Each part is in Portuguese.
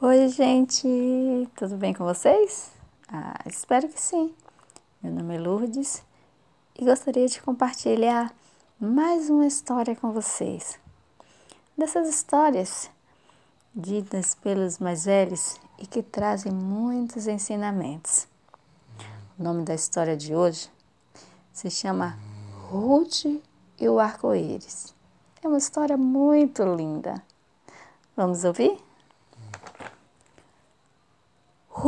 Oi, gente, tudo bem com vocês? Ah, espero que sim. Meu nome é Lourdes e gostaria de compartilhar mais uma história com vocês. Dessas histórias ditas pelos mais velhos e que trazem muitos ensinamentos. O nome da história de hoje se chama Ruth e o Arco-Íris. É uma história muito linda. Vamos ouvir?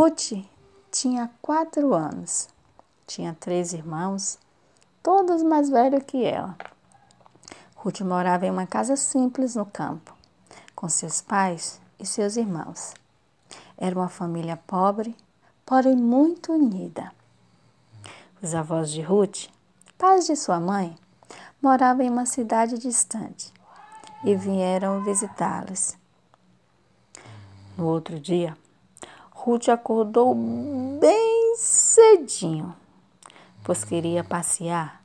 Ruth tinha quatro anos. Tinha três irmãos, todos mais velhos que ela. Ruth morava em uma casa simples no campo, com seus pais e seus irmãos. Era uma família pobre, porém muito unida. Os avós de Ruth, pais de sua mãe, moravam em uma cidade distante e vieram visitá-los. No outro dia, Ruth acordou bem cedinho, pois queria passear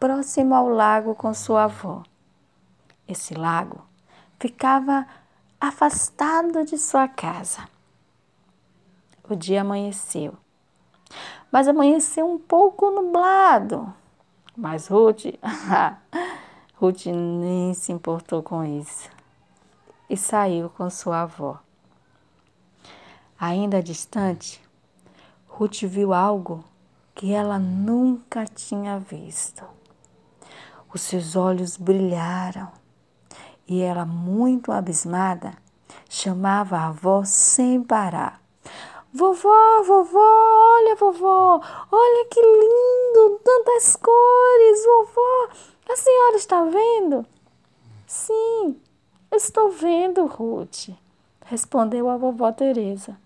próximo ao lago com sua avó. Esse lago ficava afastado de sua casa. O dia amanheceu, mas amanheceu um pouco nublado. Mas Ruth, Ruth nem se importou com isso e saiu com sua avó. Ainda distante, Ruth viu algo que ela nunca tinha visto. Os seus olhos brilharam e ela, muito abismada, chamava a avó sem parar. Vovó, vovó, olha, vovó, olha que lindo, tantas cores, vovó, a senhora está vendo? Sim, estou vendo, Ruth, respondeu a vovó Teresa.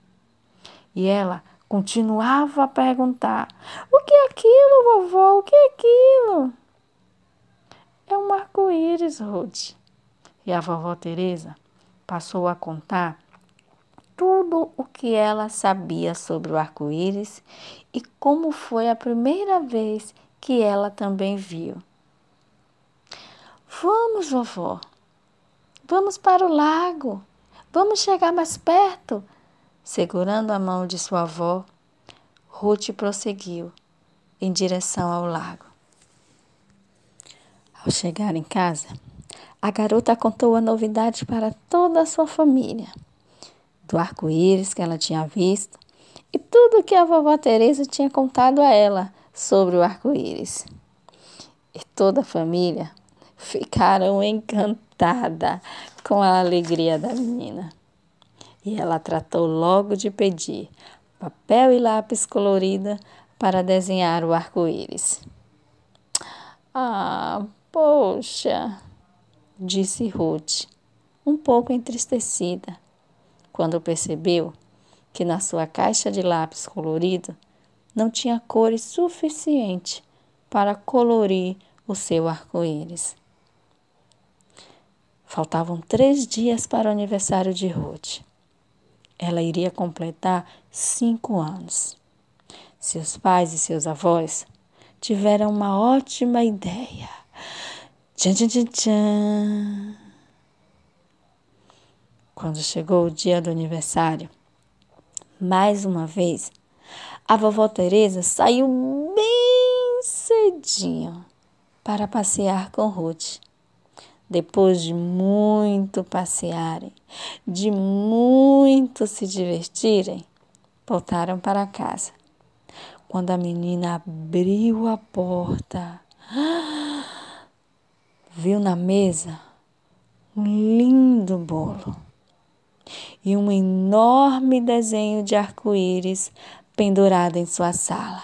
E ela continuava a perguntar: O que é aquilo, vovó? O que é aquilo? É um arco-íris, Ruth. E a vovó Teresa passou a contar tudo o que ela sabia sobre o arco-íris e como foi a primeira vez que ela também viu. Vamos, vovó. Vamos para o lago. Vamos chegar mais perto, Segurando a mão de sua avó, Ruth prosseguiu em direção ao lago. Ao chegar em casa, a garota contou a novidade para toda a sua família, do arco-íris que ela tinha visto e tudo que a vovó Teresa tinha contado a ela sobre o arco-íris. E toda a família ficaram encantada com a alegria da menina. E ela tratou logo de pedir papel e lápis colorida para desenhar o arco-íris. Ah, poxa, disse Ruth, um pouco entristecida, quando percebeu que na sua caixa de lápis colorido não tinha cores suficiente para colorir o seu arco-íris. Faltavam três dias para o aniversário de Ruth ela iria completar cinco anos. Seus pais e seus avós tiveram uma ótima ideia. Tchan, tchan, tchan, tchan. Quando chegou o dia do aniversário, mais uma vez, a vovó Teresa saiu bem cedinho para passear com Ruth. Depois de muito passearem, de muito se divertirem, voltaram para casa. Quando a menina abriu a porta, viu na mesa um lindo bolo e um enorme desenho de arco-íris pendurado em sua sala.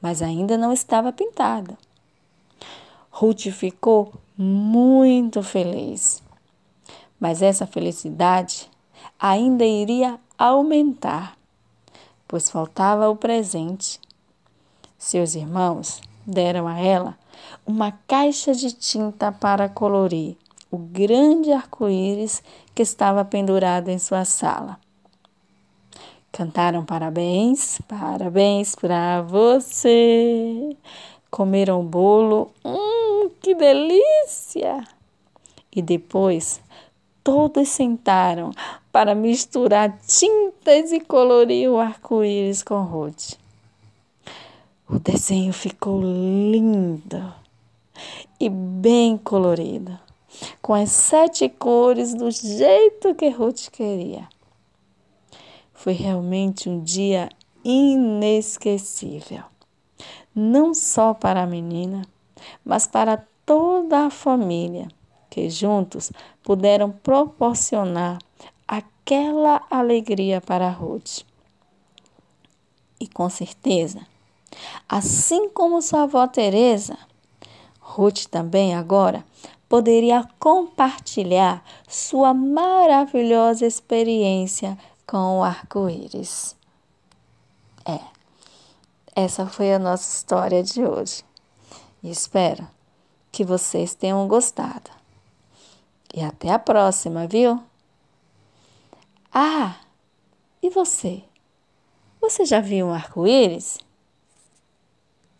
Mas ainda não estava pintado. Ruth ficou muito feliz. Mas essa felicidade ainda iria aumentar, pois faltava o presente. Seus irmãos deram a ela uma caixa de tinta para colorir o grande arco-íris que estava pendurado em sua sala. Cantaram parabéns, parabéns para você. Comeram o bolo, hum, que delícia! E depois todos sentaram para misturar tintas e colorir o arco-íris com Ruth. O desenho ficou lindo e bem colorido, com as sete cores do jeito que Ruth queria. Foi realmente um dia inesquecível, não só para a menina, mas para toda a família, que juntos puderam proporcionar aquela alegria para Ruth. E com certeza, assim como sua avó Teresa, Ruth também agora poderia compartilhar sua maravilhosa experiência com o arco-íris. É, essa foi a nossa história de hoje. E espero que vocês tenham gostado. E até a próxima, viu? Ah, e você? Você já viu um arco-íris?